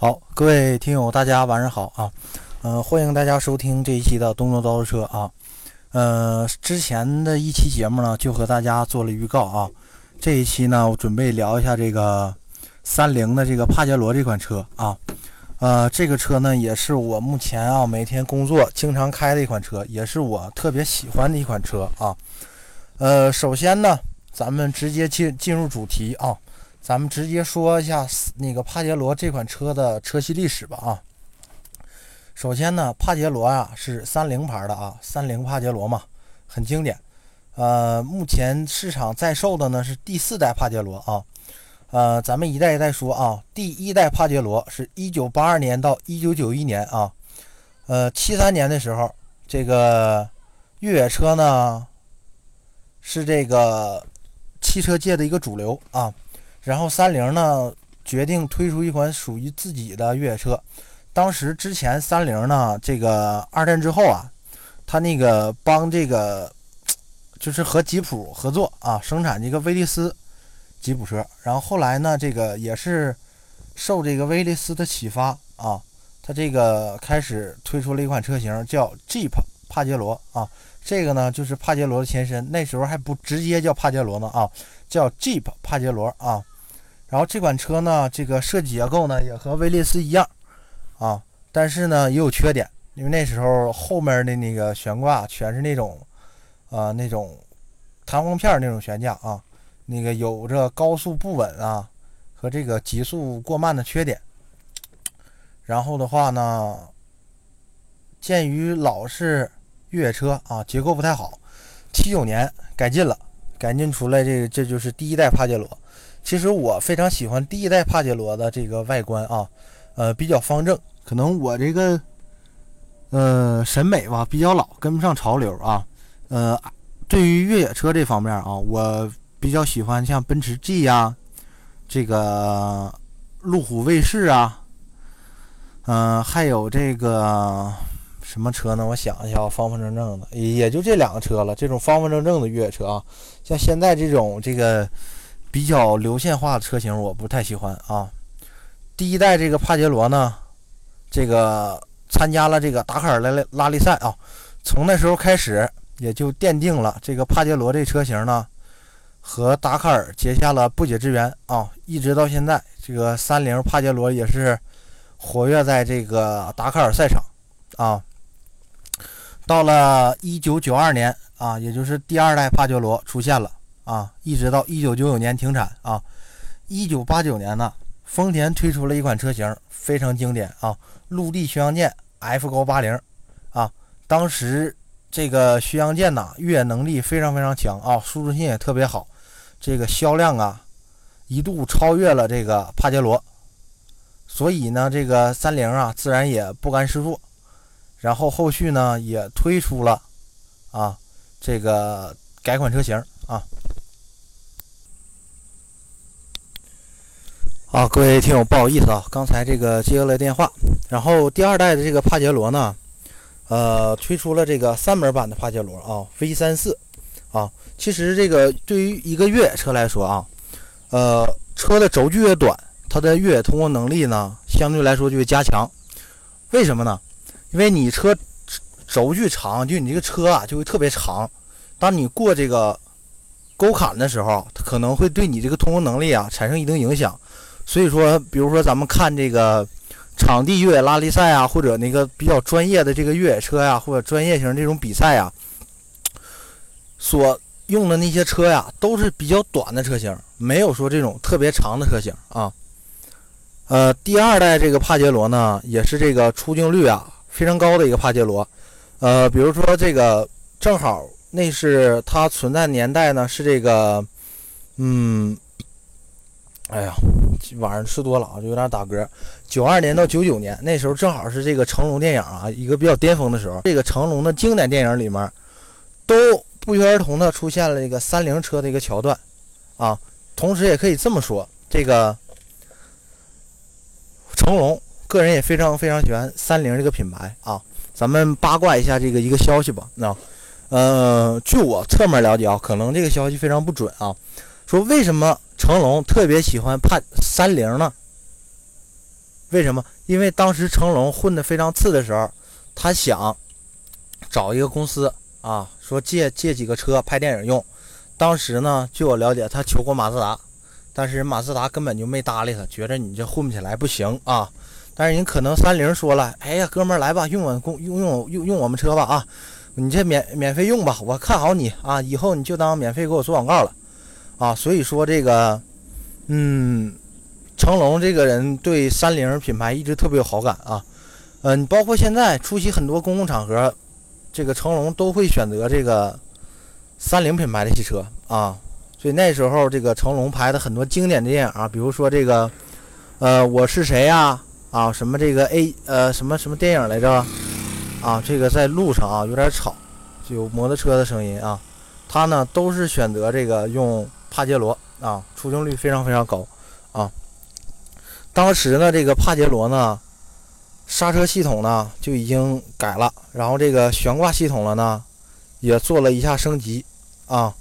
好，各位听友，大家晚上好啊！呃，欢迎大家收听这一期的东东刀车啊。呃，之前的一期节目呢，就和大家做了预告啊。这一期呢，我准备聊一下这个三菱的这个帕杰罗这款车啊。呃，这个车呢，也是我目前啊每天工作经常开的一款车，也是我特别喜欢的一款车啊。呃，首先呢，咱们直接进进入主题啊。咱们直接说一下那个帕杰罗这款车的车系历史吧啊。首先呢，帕杰罗啊是三菱牌的啊，三菱帕杰罗嘛，很经典。呃，目前市场在售的呢是第四代帕杰罗啊。呃，咱们一代一代说啊，第一代帕杰罗是一九八二年到一九九一年啊。呃，七三年的时候，这个越野车呢是这个汽车界的一个主流啊。然后三菱呢决定推出一款属于自己的越野车。当时之前三菱呢，这个二战之后啊，他那个帮这个 就是和吉普合作啊，生产这个威利斯吉普车。然后后来呢，这个也是受这个威利斯的启发啊，他这个开始推出了一款车型叫 Jeep 帕杰罗啊。这个呢就是帕杰罗的前身，那时候还不直接叫帕杰罗呢啊，叫 Jeep 帕杰罗啊。然后这款车呢，这个设计结构呢也和威利斯一样啊，但是呢也有缺点，因为那时候后面的那个悬挂全是那种啊那种弹簧片那种悬架啊，那个有着高速不稳啊和这个极速过慢的缺点。然后的话呢，鉴于老式越野车啊结构不太好，七九年改进了，改进出来这个这就是第一代帕杰罗。其实我非常喜欢第一代帕杰罗的这个外观啊，呃，比较方正。可能我这个呃审美吧比较老，跟不上潮流啊。呃，对于越野车这方面啊，我比较喜欢像奔驰 G 呀，这个路虎卫士啊，嗯，还有这个什么车呢？我想一下，方方正正的，也就这两个车了。这种方方正正的越野车啊，像现在这种这个。比较流线化的车型我不太喜欢啊。第一代这个帕杰罗呢，这个参加了这个达喀尔拉拉力赛啊，从那时候开始也就奠定了这个帕杰罗这车型呢和达喀尔结下了不解之缘啊，一直到现在，这个三菱帕杰罗也是活跃在这个达喀尔赛场啊。到了一九九二年啊，也就是第二代帕杰罗出现了。啊，一直到一九九九年停产啊。一九八九年呢，丰田推出了一款车型，非常经典啊，陆地巡洋舰 F 高八零啊。当时这个巡洋舰呐，越野能力非常非常强啊，舒适性也特别好，这个销量啊，一度超越了这个帕杰罗。所以呢，这个三菱啊，自然也不甘示弱，然后后续呢，也推出了啊这个改款车型啊。啊，各位听友，不好意思啊，刚才这个接了电话。然后第二代的这个帕杰罗呢，呃，推出了这个三门版的帕杰罗啊，V 三四啊。其实这个对于一个越野车来说啊，呃，车的轴距越短，它的越野通过能力呢，相对来说就会加强。为什么呢？因为你车轴距长，就你这个车啊，就会特别长。当你过这个沟坎的时候，它可能会对你这个通过能力啊产生一定影响。所以说，比如说咱们看这个场地越野拉力赛啊，或者那个比较专业的这个越野车呀，或者专业型这种比赛呀，所用的那些车呀，都是比较短的车型，没有说这种特别长的车型啊。呃，第二代这个帕杰罗呢，也是这个出镜率啊非常高的一个帕杰罗。呃，比如说这个正好那是它存在年代呢，是这个，嗯。哎呀，晚上吃多了啊，就有点打嗝。九二年到九九年，那时候正好是这个成龙电影啊一个比较巅峰的时候。这个成龙的经典电影里面，都不约而同的出现了这个三菱车的一个桥段啊。同时也可以这么说，这个成龙个人也非常非常喜欢三菱这个品牌啊。咱们八卦一下这个一个消息吧。那呃，据我侧面了解啊，可能这个消息非常不准啊。说为什么？成龙特别喜欢判三菱呢，为什么？因为当时成龙混得非常次的时候，他想找一个公司啊，说借借几个车拍电影用。当时呢，据我了解，他求过马自达，但是马自达根本就没搭理他，觉得你这混不起来，不行啊。但是人可能三菱说了，哎呀，哥们儿来吧，用我公用用用用我们车吧啊，你这免免费用吧，我看好你啊，以后你就当免费给我做广告了啊。所以说这个，嗯，成龙这个人对三菱品牌一直特别有好感啊。嗯，包括现在出席很多公共场合，这个成龙都会选择这个三菱品牌的汽车啊。所以那时候这个成龙拍的很多经典的电影啊，比如说这个，呃，我是谁呀？啊，什么这个 A 呃什么什么电影来着？啊，这个在路上啊有点吵，有摩托车的声音啊。他呢都是选择这个用帕杰罗啊，出镜率非常非常高啊。当时呢这个帕杰罗呢刹车系统呢就已经改了，然后这个悬挂系统了呢也做了一下升级啊。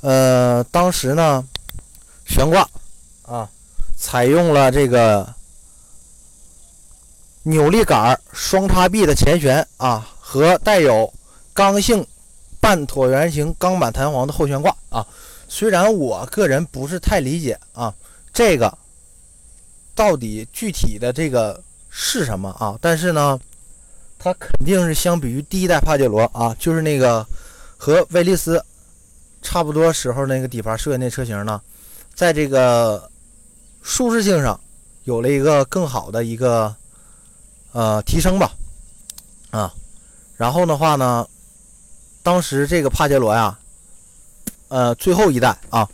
呃，当时呢悬挂啊采用了这个。扭力杆双叉臂的前悬啊，和带有刚性半椭圆形钢板弹簧的后悬挂啊。虽然我个人不是太理解啊，这个到底具体的这个是什么啊？但是呢，它肯定是相比于第一代帕杰罗啊，就是那个和威利斯差不多时候那个底盘设计那车型呢，在这个舒适性上有了一个更好的一个。呃，提升吧，啊，然后的话呢，当时这个帕杰罗呀，呃，最后一代啊，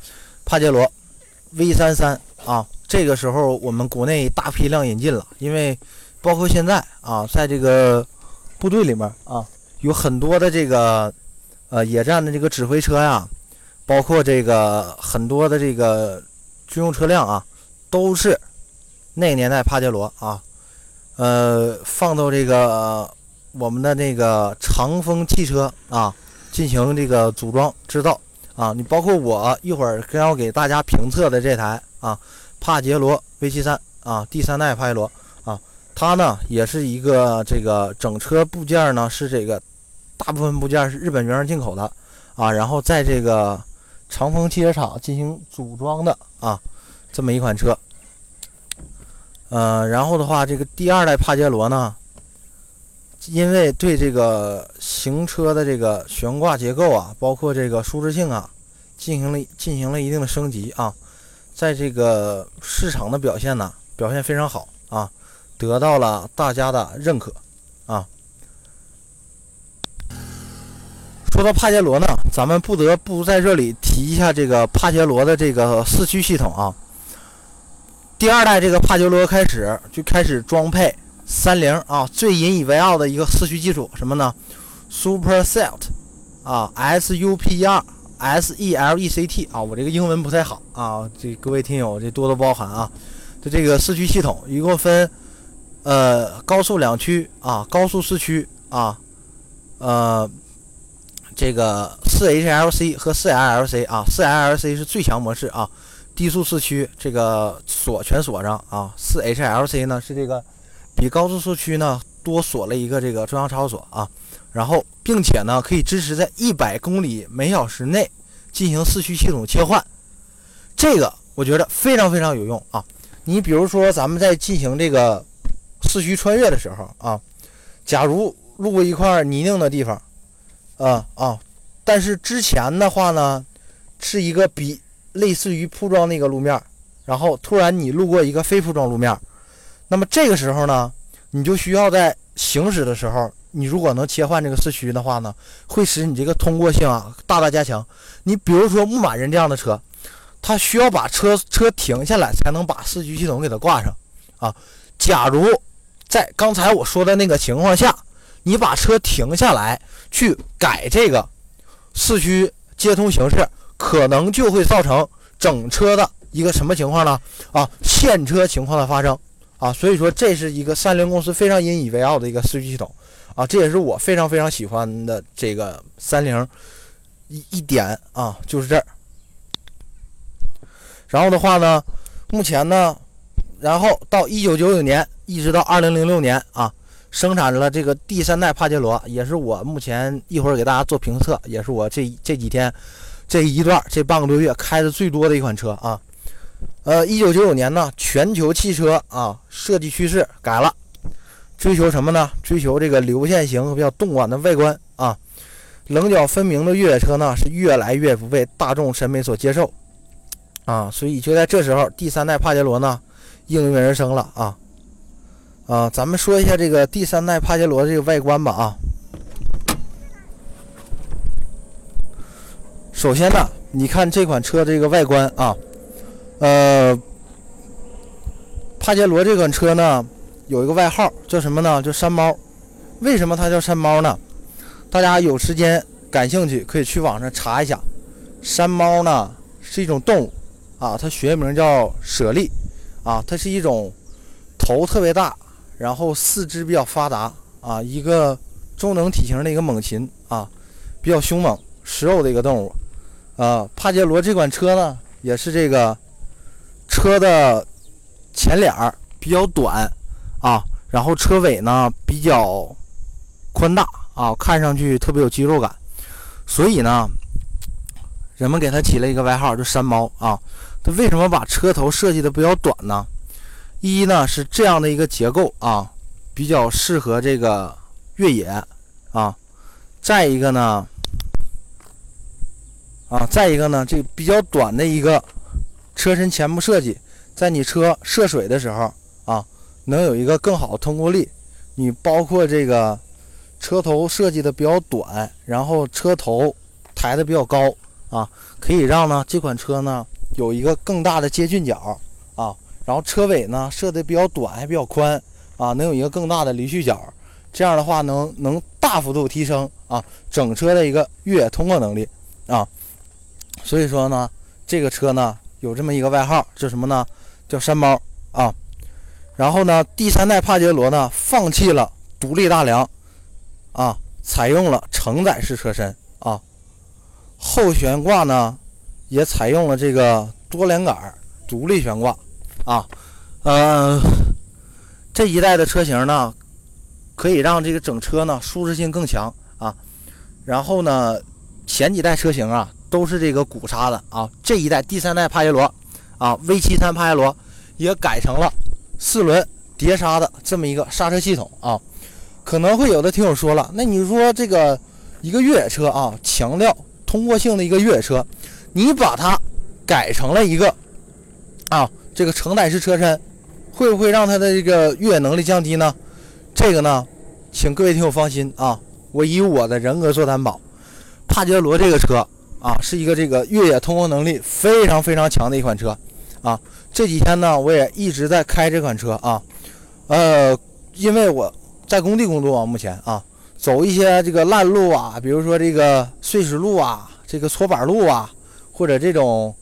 帕杰罗 V 三三啊，这个时候我们国内大批量引进了，因为包括现在啊，在这个部队里面啊，有很多的这个呃野战的这个指挥车呀，包括这个很多的这个军用车辆啊，都是那个年代帕杰罗啊。呃，放到这个我们的那个长风汽车啊，进行这个组装制造啊。你包括我一会儿将要给大家评测的这台啊，帕杰罗 V73 啊，第三代帕杰罗啊，它呢也是一个这个整车部件呢是这个大部分部件是日本原装进口的啊，然后在这个长丰汽车厂进行组装的啊，这么一款车。呃，然后的话，这个第二代帕杰罗呢，因为对这个行车的这个悬挂结构啊，包括这个舒适性啊，进行了进行了一定的升级啊，在这个市场的表现呢，表现非常好啊，得到了大家的认可啊。说到帕杰罗呢，咱们不得不在这里提一下这个帕杰罗的这个四驱系统啊。第二代这个帕杰罗开始就开始装配三菱啊最引以为傲的一个四驱技术什么呢？Super Set 啊，S U P R S E L E C T 啊，我这个英文不太好啊，这各位听友这多多包涵啊。这这个四驱系统一共分呃高速两驱啊，高速四驱啊，呃这个四 H L C 和四 L L C 啊，四 L L C 是最强模式啊。低速四驱这个锁全锁上啊，四 HLC 呢是这个比高速四驱呢多锁了一个这个中央差速锁啊，然后并且呢可以支持在一百公里每小时内进行四驱系统切换，这个我觉得非常非常有用啊。你比如说咱们在进行这个四驱穿越的时候啊，假如路过一块泥泞的地方，啊啊，但是之前的话呢是一个比。类似于铺装那个路面，然后突然你路过一个非铺装路面，那么这个时候呢，你就需要在行驶的时候，你如果能切换这个四驱的话呢，会使你这个通过性啊大大加强。你比如说牧马人这样的车，它需要把车车停下来才能把四驱系统给它挂上啊。假如在刚才我说的那个情况下，你把车停下来去改这个四驱接通形式。可能就会造成整车的一个什么情况呢？啊，陷车情况的发生啊，所以说这是一个三菱公司非常引以为傲的一个四驱系统啊，这也是我非常非常喜欢的这个三菱一一点啊，就是这儿。然后的话呢，目前呢，然后到一九九九年一直到二零零六年啊，生产了这个第三代帕杰罗，也是我目前一会儿给大家做评测，也是我这这几天这一段这半个多月开的最多的一款车啊。呃，一九九九年呢，全球汽车啊设计趋势改了，追求什么呢？追求这个流线型比较动感的外观啊，棱角分明的越野车呢是越来越不被大众审美所接受啊，所以就在这时候，第三代帕杰罗呢应运而生了啊啊，咱们说一下这个第三代帕杰罗这个外观吧啊。首先呢，你看这款车这个外观啊。呃，帕杰罗这款车呢，有一个外号叫什么呢？叫山猫。为什么它叫山猫呢？大家有时间感兴趣可以去网上查一下。山猫呢是一种动物啊，它学名叫舍利啊，它是一种头特别大，然后四肢比较发达啊，一个中等体型的一个猛禽啊，比较凶猛食肉的一个动物啊。帕杰罗这款车呢，也是这个。车的前脸儿比较短啊，然后车尾呢比较宽大啊，看上去特别有肌肉感，所以呢，人们给它起了一个外号，就“山猫”啊。它为什么把车头设计的比较短呢？一呢是这样的一个结构啊，比较适合这个越野啊。再一个呢，啊，再一个呢，这比较短的一个。车身前部设计，在你车涉水的时候啊，能有一个更好的通过力。你包括这个车头设计的比较短，然后车头抬的比较高啊，可以让呢这款车呢有一个更大的接近角啊。然后车尾呢设的比较短还比较宽啊，能有一个更大的离去角。这样的话能能大幅度提升啊整车的一个越野通过能力啊。所以说呢，这个车呢。有这么一个外号，叫什么呢？叫山猫啊。然后呢，第三代帕杰罗呢，放弃了独立大梁啊，采用了承载式车身啊。后悬挂呢，也采用了这个多连杆独立悬挂啊。呃，这一代的车型呢，可以让这个整车呢舒适性更强啊。然后呢，前几代车型啊。都是这个鼓刹的啊，这一代第三代帕杰罗啊，V73 帕杰罗也改成了四轮碟刹的这么一个刹车系统啊。可能会有的听友说了，那你说这个一个越野车啊，强调通过性的一个越野车，你把它改成了一个啊这个承载式车身，会不会让它的这个越野能力降低呢？这个呢，请各位听友放心啊，我以我的人格做担保，帕杰罗这个车。啊，是一个这个越野通过能力非常非常强的一款车，啊，这几天呢，我也一直在开这款车啊，呃，因为我在工地工作啊，目前啊，走一些这个烂路啊，比如说这个碎石路啊，这个搓板路啊，或者这种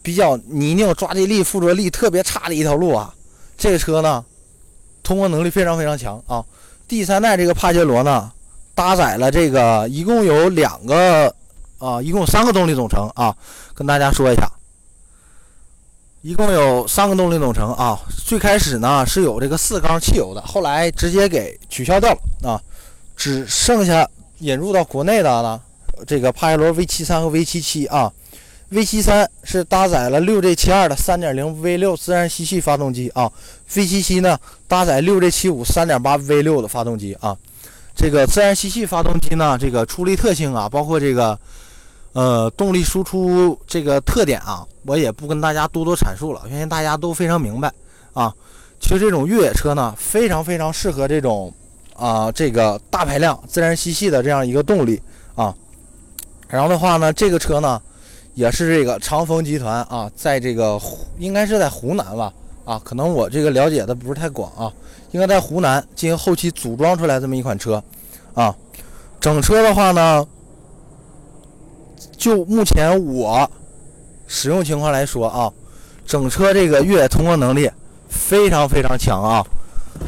比较泥泞、抓地力、附着力特别差的一条路啊，这个车呢，通过能力非常非常强啊。第三代这个帕杰罗呢，搭载了这个一共有两个。啊，一共三个动力总成啊，跟大家说一下，一共有三个动力总成啊。最开始呢是有这个四缸汽油的，后来直接给取消掉了啊，只剩下引入到国内的了。这个帕杰罗 V73 和 V77 啊，V73 是搭载了 6J72 的 3.0V6 自然吸气发动机啊，V77 呢搭载 6J75 3.8V6 的发动机啊。这个自然吸气发动机呢，这个出力特性啊，包括这个。呃，动力输出这个特点啊，我也不跟大家多多阐述了，相信大家都非常明白啊。其实这种越野车呢，非常非常适合这种啊，这个大排量自然吸气的这样一个动力啊。然后的话呢，这个车呢，也是这个长风集团啊，在这个应该是在湖南吧啊，可能我这个了解的不是太广啊，应该在湖南进行后期组装出来这么一款车啊。整车的话呢。就目前我使用情况来说啊，整车这个越野通过能力非常非常强啊。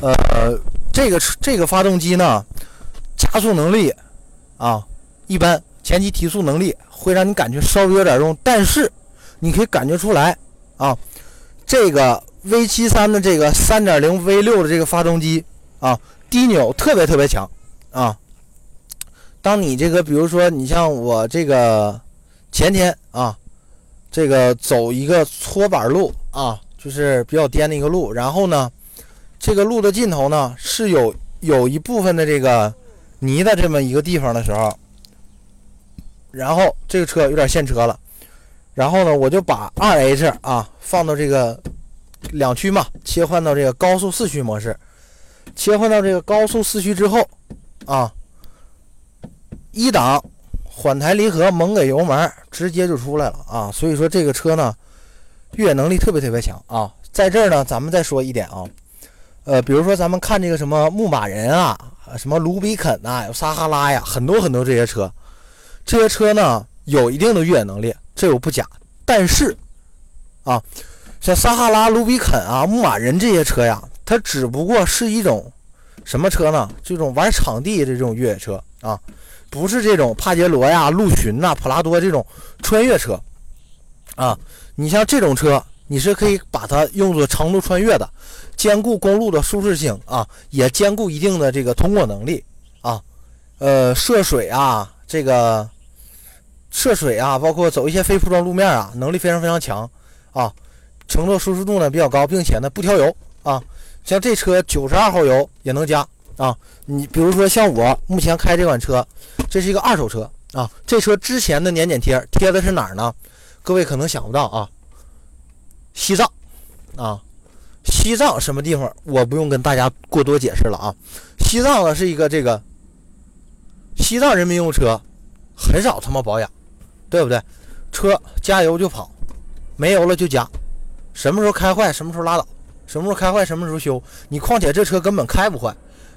呃，这个这个发动机呢，加速能力啊一般，前期提速能力会让你感觉稍微有点用，但是你可以感觉出来啊，这个 V 七三的这个三点零 V 六的这个发动机啊，低扭特别特别强啊。当你这个，比如说你像我这个前天啊，这个走一个搓板路啊，就是比较颠的一个路，然后呢，这个路的尽头呢是有有一部分的这个泥的这么一个地方的时候，然后这个车有点陷车了，然后呢，我就把二 H 啊放到这个两驱嘛，切换到这个高速四驱模式，切换到这个高速四驱之后啊。一档缓抬离合，猛给油门，直接就出来了啊！所以说这个车呢，越野能力特别特别强啊！在这儿呢，咱们再说一点啊，呃，比如说咱们看这个什么牧马人啊，什么卢比肯呐，有撒哈拉呀，很多很多这些车，这些车呢有一定的越野能力，这我不假。但是啊，像撒哈拉、卢比肯啊、牧马人这些车呀，它只不过是一种什么车呢？这种玩场地的这种越野车啊。不是这种帕杰罗呀、陆巡呐、普拉多这种穿越车啊，你像这种车，你是可以把它用作长途穿越的，兼顾公路的舒适性啊，也兼顾一定的这个通过能力啊，呃，涉水啊，这个涉水啊，包括走一些非铺装路面啊，能力非常非常强啊，乘坐舒适度呢比较高，并且呢不挑油啊，像这车九十二号油也能加。啊，你比如说像我目前开这款车，这是一个二手车啊。这车之前的年检贴贴的是哪儿呢？各位可能想不到啊，西藏啊，西藏什么地方？我不用跟大家过多解释了啊。西藏呢是一个这个西藏人民用车，很少他妈保养，对不对？车加油就跑，没油了就加，什么时候开坏什么时候拉倒，什么时候开坏什么时候修。你况且这车根本开不坏。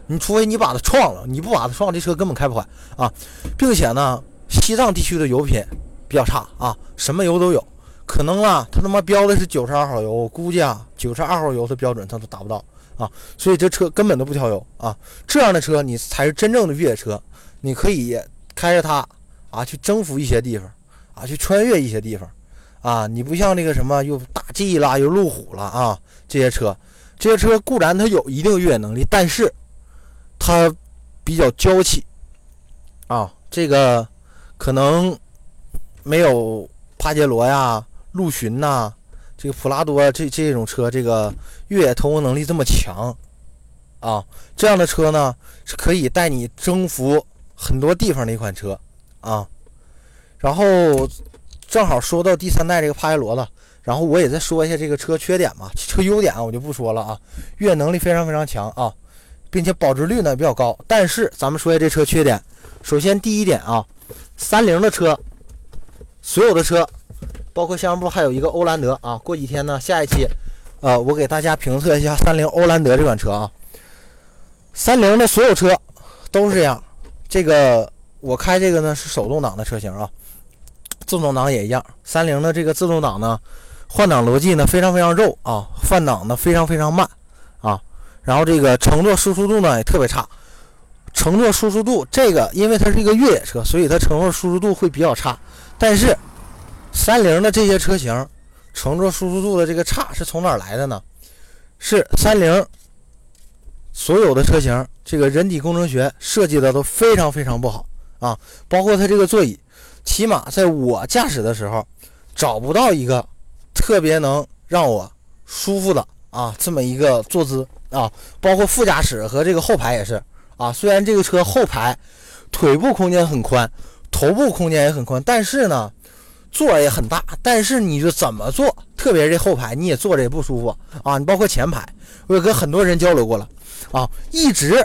你除非你把它撞了，你不把它撞，这车根本开不坏啊！并且呢，西藏地区的油品比较差啊，什么油都有，可能啊，他他妈标的是九十二号油，我估计啊，九十二号油的标准他都达不到啊，所以这车根本都不挑油啊。这样的车你才是真正的越野车，你可以开着它啊去征服一些地方啊，去穿越一些地方啊。你不像那个什么又大 G 啦，又路虎了啊，这些车，这些车固然它有一定越野能力，但是。它比较娇气啊，这个可能没有帕杰罗呀、陆巡呐、这个普拉多这这种车，这个越野通过能力这么强啊。这样的车呢，是可以带你征服很多地方的一款车啊。然后正好说到第三代这个帕杰罗了，然后我也再说一下这个车缺点吧。车 优点我就不说了啊，越野能力非常非常强啊。并且保值率呢比较高，但是咱们说一下这车缺点。首先第一点啊，三菱的车，所有的车，包括项目部还有一个欧蓝德啊。过几天呢，下一期，呃，我给大家评测一下三菱欧蓝德这款车啊。三菱的所有车都是这样，这个我开这个呢是手动挡的车型啊，自动挡也一样。三菱的这个自动挡呢，换挡逻辑呢非常非常肉啊，换挡呢非常非常慢啊。然后这个乘坐舒适度呢也特别差，乘坐舒适度这个，因为它是一个越野车，所以它乘坐舒适度会比较差。但是三菱的这些车型乘坐舒适度的这个差是从哪儿来的呢？是三菱所有的车型这个人体工程学设计的都非常非常不好啊，包括它这个座椅，起码在我驾驶的时候找不到一个特别能让我舒服的啊这么一个坐姿。啊，包括副驾驶和这个后排也是啊。虽然这个车后排腿部空间很宽，头部空间也很宽，但是呢，座也很大。但是你就怎么坐，特别是这后排，你也坐着也不舒服啊。你包括前排，我也跟很多人交流过了啊，一直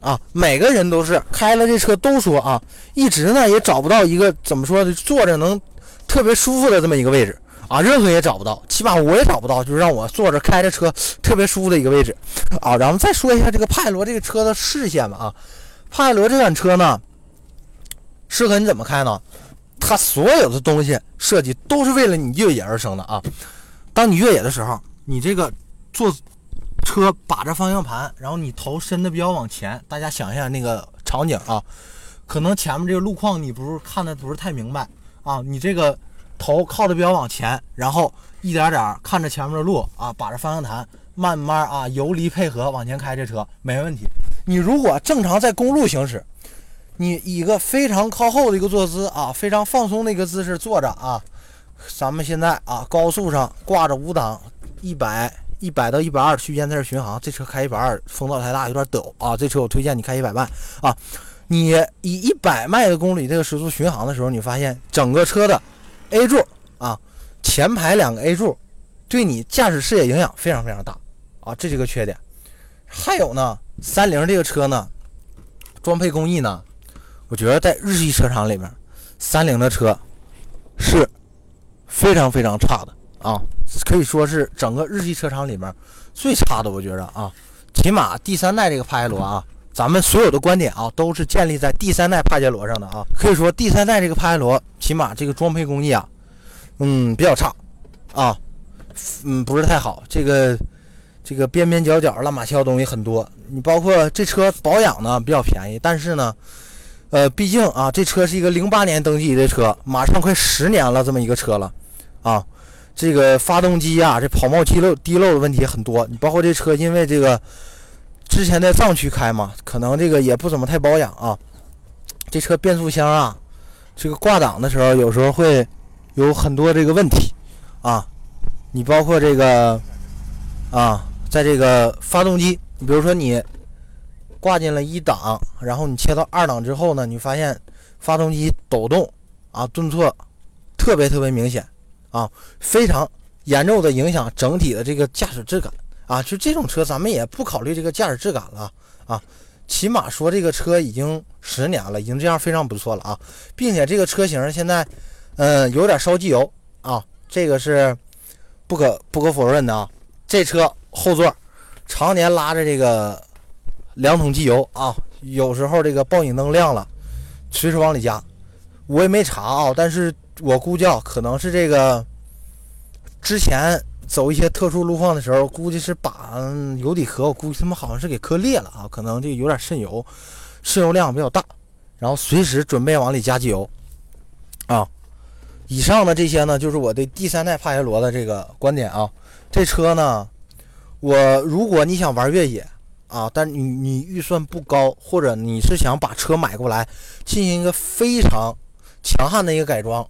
啊，每个人都是开了这车都说啊，一直呢也找不到一个怎么说的坐着能特别舒服的这么一个位置。啊，任何也找不到，起码我也找不到，就是让我坐着开着车特别舒服的一个位置啊。然后再说一下这个派罗这个车的视线吧啊，派罗这款车呢，适合你怎么开呢？它所有的东西设计都是为了你越野而生的啊。当你越野的时候，你这个坐车把着方向盘，然后你头伸的比较往前，大家想一下那个场景啊，可能前面这个路况你不是看的不是太明白啊，你这个。头靠的比较往前，然后一点点看着前面的路啊，把着方向盘慢慢啊游离配合往前开，这车没问题。你如果正常在公路行驶，你以一个非常靠后的一个坐姿啊，非常放松的一个姿势坐着啊，咱们现在啊高速上挂着五档，一百一百到一百二区间在这巡航，这车开一百二风噪太大，有点抖啊。这车我推荐你开一百迈啊。你以一百迈的公里这个时速巡航的时候，你发现整个车的 A 柱啊，前排两个 A 柱对你驾驶视野影响非常非常大啊，这是个缺点。还有呢，三菱这个车呢，装配工艺呢，我觉得在日系车厂里面，三菱的车是非常非常差的啊，可以说是整个日系车厂里面最差的。我觉着啊，起码第三代这个帕杰罗啊。咱们所有的观点啊，都是建立在第三代帕杰罗上的啊。可以说，第三代这个帕杰罗，起码这个装配工艺啊，嗯，比较差啊，嗯，不是太好。这个这个边边角角乱码七糟东西很多。你包括这车保养呢比较便宜，但是呢，呃，毕竟啊，这车是一个零八年登记的车，马上快十年了这么一个车了啊。这个发动机啊，这跑冒滴漏滴漏的问题很多。你包括这车，因为这个。之前在藏区开嘛，可能这个也不怎么太保养啊。这车变速箱啊，这个挂档的时候有时候会有很多这个问题啊。你包括这个啊，在这个发动机，你比如说你挂进了一档，然后你切到二档之后呢，你发现发动机抖动啊，顿挫特别特别明显啊，非常严重的影响整体的这个驾驶质感。啊，就这种车，咱们也不考虑这个驾驶质感了啊，起码说这个车已经十年了，已经这样非常不错了啊，并且这个车型现在，嗯，有点烧机油啊，这个是不可不可否认的啊。这车后座常年拉着这个两桶机油啊，有时候这个报警灯亮了，随时往里加。我也没查啊，但是我估计可能是这个之前。走一些特殊路况的时候，估计是把油底壳，我估计他们好像是给磕裂了啊，可能这有点渗油，渗油量比较大，然后随时准备往里加机油啊。以上的这些呢，就是我对第三代帕杰罗的这个观点啊。这车呢，我如果你想玩越野啊，但你你预算不高，或者你是想把车买过来进行一个非常强悍的一个改装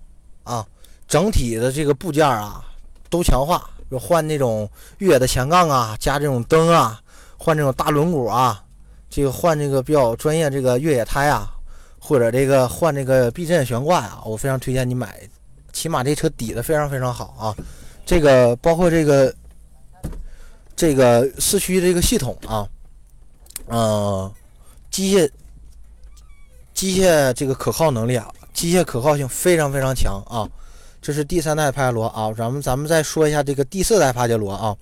啊，整体的这个部件啊都强化。就换那种越野的前杠啊，加这种灯啊，换这种大轮毂啊，这个换这个比较专业这个越野胎啊，或者这个换这个避震悬挂啊，我非常推荐你买，起码这车底子非常非常好啊。这个包括这个这个四驱这个系统啊，嗯，机械机械这个可靠能力啊，机械可靠性非常非常强啊。这是第三代帕杰罗啊，咱们咱们再说一下这个第四代帕杰罗啊，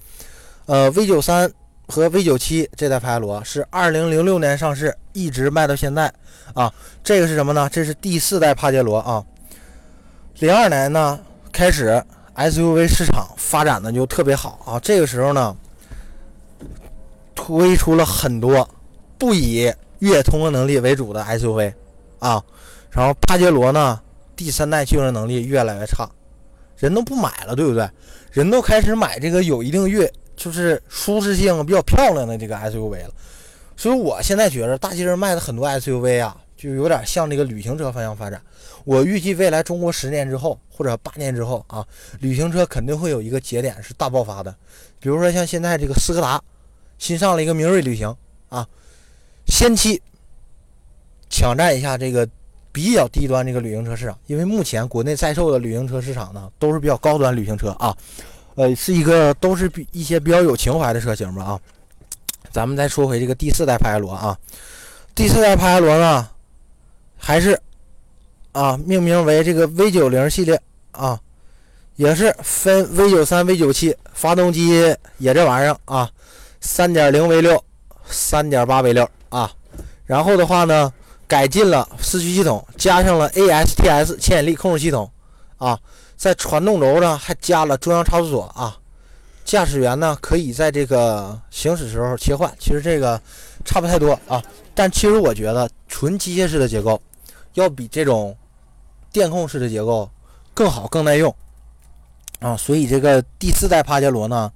呃，V 九三和 V 九七这代帕杰罗是二零零六年上市，一直卖到现在啊。这个是什么呢？这是第四代帕杰罗啊。零二年呢开始 SUV 市场发展的就特别好啊，这个时候呢推出了很多不以越野通过能力为主的 SUV 啊，然后帕杰罗呢。第三代竞争能力越来越差，人都不买了，对不对？人都开始买这个有一定越，就是舒适性比较漂亮的这个 SUV 了。所以我现在觉得大街上卖的很多 SUV 啊，就有点向这个旅行车方向发展。我预计未来中国十年之后或者八年之后啊，旅行车肯定会有一个节点是大爆发的。比如说像现在这个斯柯达新上了一个明锐旅行啊，先期抢占一下这个。比较低端这个旅行车市场，因为目前国内在售的旅行车市场呢，都是比较高端旅行车啊，呃，是一个都是比一些比较有情怀的车型吧啊。咱们再说回这个第四代帕杰罗啊，第四代帕杰罗呢，还是啊命名为这个 V 九零系列啊，也是分 V 九三、V 九七，发动机也这玩意儿啊，三点零 V 六、三点八 V 六啊，然后的话呢。改进了四驱系统，加上了 ASTS 牵引力控制系统，啊，在传动轴上还加了中央差速锁啊，驾驶员呢可以在这个行驶时候切换。其实这个差不太多啊，但其实我觉得纯机械式的结构要比这种电控式的结构更好更耐用啊。所以这个第四代帕杰罗呢，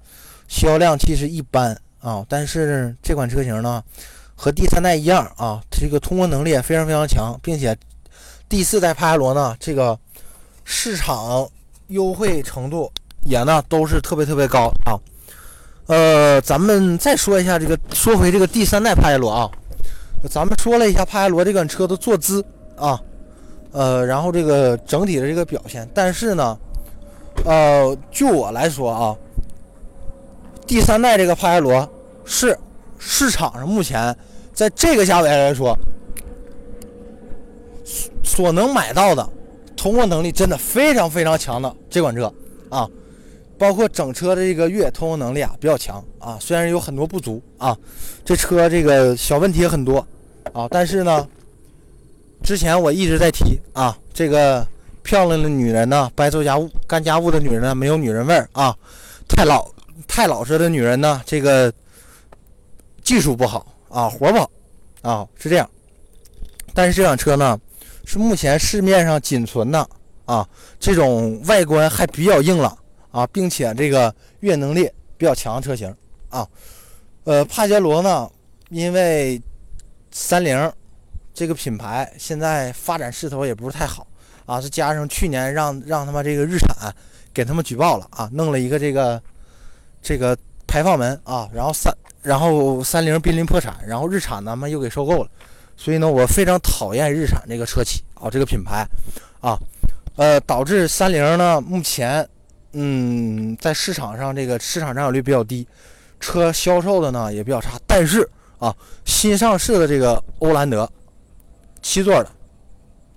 销量其实一般啊，但是这款车型呢，和第三代一样啊，这个通过能力也非常非常强，并且第四代帕杰罗呢，这个市场优惠程度也呢都是特别特别高啊。呃，咱们再说一下这个，说回这个第三代帕杰罗啊，咱们说了一下帕杰罗这款车的坐姿啊，呃，然后这个整体的这个表现，但是呢，呃，就我来说啊，第三代这个帕杰罗是市场上目前在这个价位来说所能买到的通过能力真的非常非常强的这款车啊。包括整车的这个越野通过能力啊比较强啊，虽然有很多不足啊，这车这个小问题也很多啊，但是呢，之前我一直在提啊，这个漂亮的女人呢，不爱做家务干家务的女人呢，没有女人味儿啊，太老太老实的女人呢，这个技术不好啊，活不好啊，是这样。但是这辆车呢，是目前市面上仅存的啊，这种外观还比较硬朗。啊，并且这个越野能力比较强的车型啊，呃，帕杰罗呢，因为三菱这个品牌现在发展势头也不是太好啊，再加上去年让让他们这个日产给他们举报了啊，弄了一个这个这个排放门啊，然后三然后三菱濒临破产，然后日产呢嘛又给收购了，所以呢，我非常讨厌日产这个车企啊，这个品牌啊，呃，导致三菱呢目前。嗯，在市场上这个市场占有率比较低，车销售的呢也比较差。但是啊，新上市的这个欧蓝德七座的，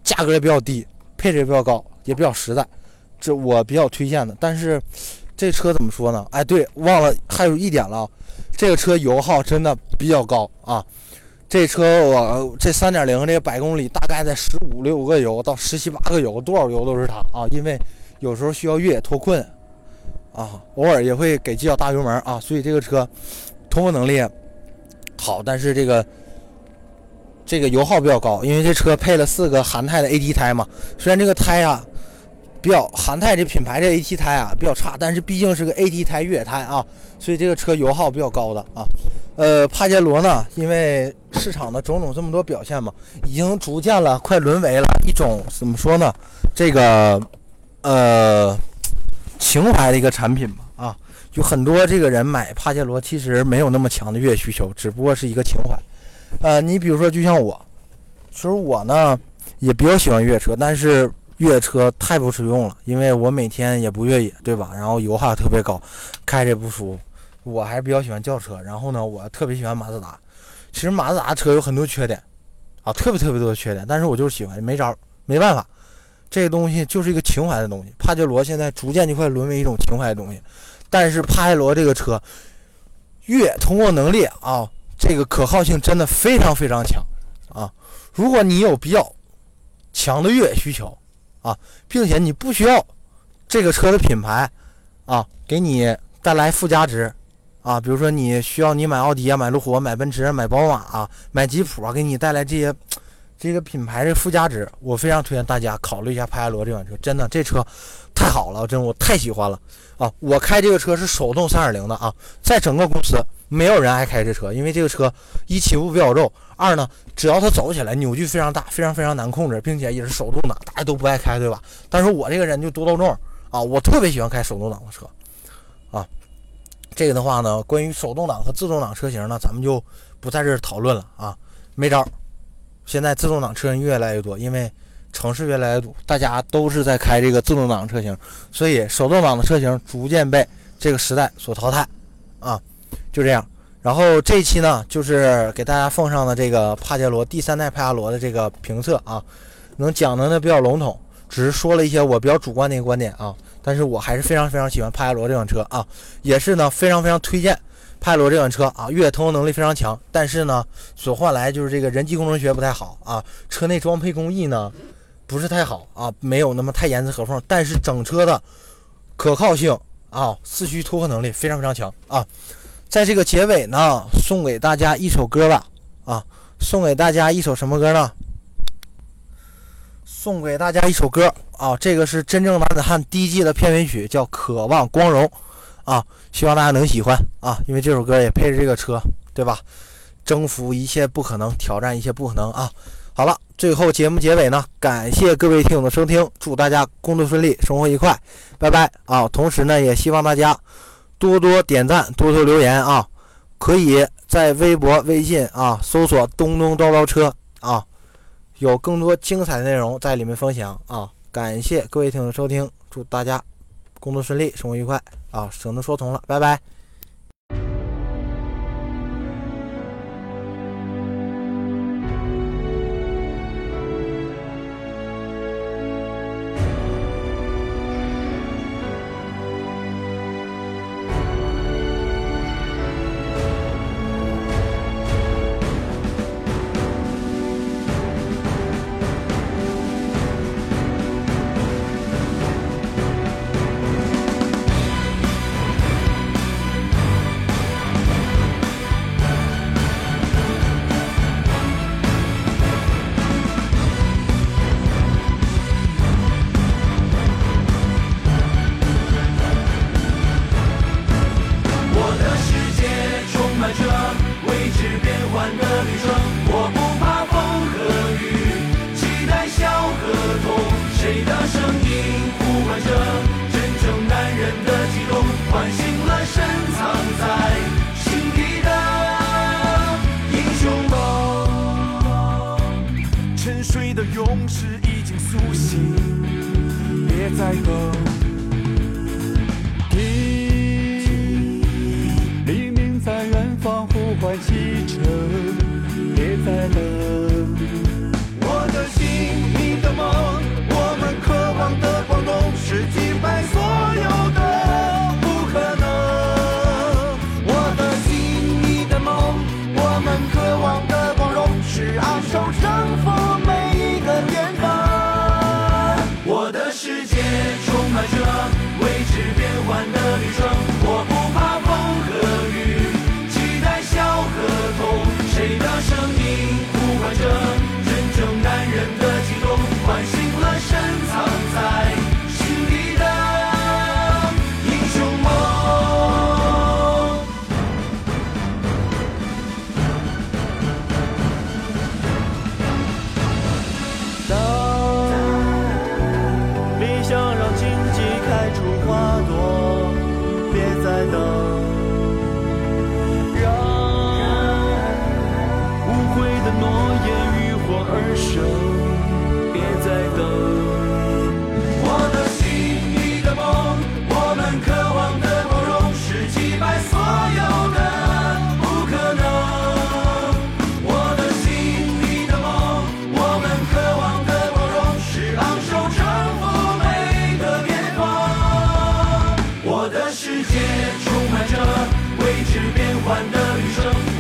价格也比较低，配置也比较高，也比较实在，这我比较推荐的。但是这车怎么说呢？哎，对，忘了还有一点了，这个车油耗真的比较高啊。这车我这三点零这个百公里大概在十五六个油到十七八个油，多少油都是它啊，因为。有时候需要越野脱困，啊，偶尔也会给几脚大油门啊，所以这个车通过能力好，但是这个这个油耗比较高，因为这车配了四个韩泰的 AT 胎嘛。虽然这个胎啊比较韩泰这品牌这 AT 胎啊比较差，但是毕竟是个 AT 胎越野胎啊，所以这个车油耗比较高的啊。呃，帕杰罗呢，因为市场的种种这么多表现嘛，已经逐渐了快沦为了一种怎么说呢？这个。呃，情怀的一个产品吧，啊，有很多这个人买帕杰罗，其实没有那么强的越野需求，只不过是一个情怀。呃，你比如说，就像我，其实我呢也比较喜欢越野车，但是越野车太不实用了，因为我每天也不越野，对吧？然后油耗特别高，开着也不舒服。我还是比较喜欢轿车，然后呢，我特别喜欢马自达。其实马自达车有很多缺点，啊，特别特别多的缺点，但是我就是喜欢，没招，没办法。这个东西就是一个情怀的东西，帕杰罗现在逐渐就快沦为一种情怀的东西。但是帕杰罗这个车，越野通过能力啊，这个可靠性真的非常非常强啊。如果你有比较强的越野需求啊，并且你不需要这个车的品牌啊给你带来附加值啊，比如说你需要你买奥迪啊、买路虎、买奔驰、买宝马啊、买吉普啊，给你带来这些。这个品牌的附加值，我非常推荐大家考虑一下帕杰罗这款车。真的，这车太好了，真我太喜欢了啊！我开这个车是手动3.0的啊，在整个公司没有人爱开这车，因为这个车一起步比较肉，二呢，只要它走起来扭矩非常大，非常非常难控制，并且也是手动挡，大家都不爱开，对吧？但是我这个人就多动重啊，我特别喜欢开手动挡的车啊。这个的话呢，关于手动挡和自动挡车型呢，咱们就不在这儿讨论了啊，没招儿。现在自动挡车型越来越多，因为城市越来越堵，大家都是在开这个自动挡车型，所以手动挡的车型逐渐被这个时代所淘汰，啊，就这样。然后这一期呢，就是给大家奉上的这个帕杰罗第三代帕杰罗的这个评测啊，能讲的呢比较笼统，只是说了一些我比较主观的一个观点啊，但是我还是非常非常喜欢帕杰罗这款车啊，也是呢非常非常推荐。帕杰罗这款车啊，越野通用能力非常强，但是呢，所换来就是这个人机工程学不太好啊，车内装配工艺呢不是太好啊，没有那么太严丝合缝。但是整车的可靠性啊，四驱突破能力非常非常强啊。在这个结尾呢，送给大家一首歌吧啊，送给大家一首什么歌呢？送给大家一首歌啊，这个是真正男子汉第一季的片尾曲，叫《渴望光荣》啊，希望大家能喜欢啊，因为这首歌也配着这个车，对吧？征服一切不可能，挑战一切不可能啊！好了，最后节目结尾呢，感谢各位听友的收听，祝大家工作顺利，生活愉快，拜拜啊！同时呢，也希望大家多多点赞，多多留言啊，可以在微博、微信啊搜索“东东叨叨车”啊。有更多精彩内容在里面分享啊！感谢各位听众收听，祝大家工作顺利，生活愉快啊！省得说重了，拜拜。我的世界充满着未知变幻的旅程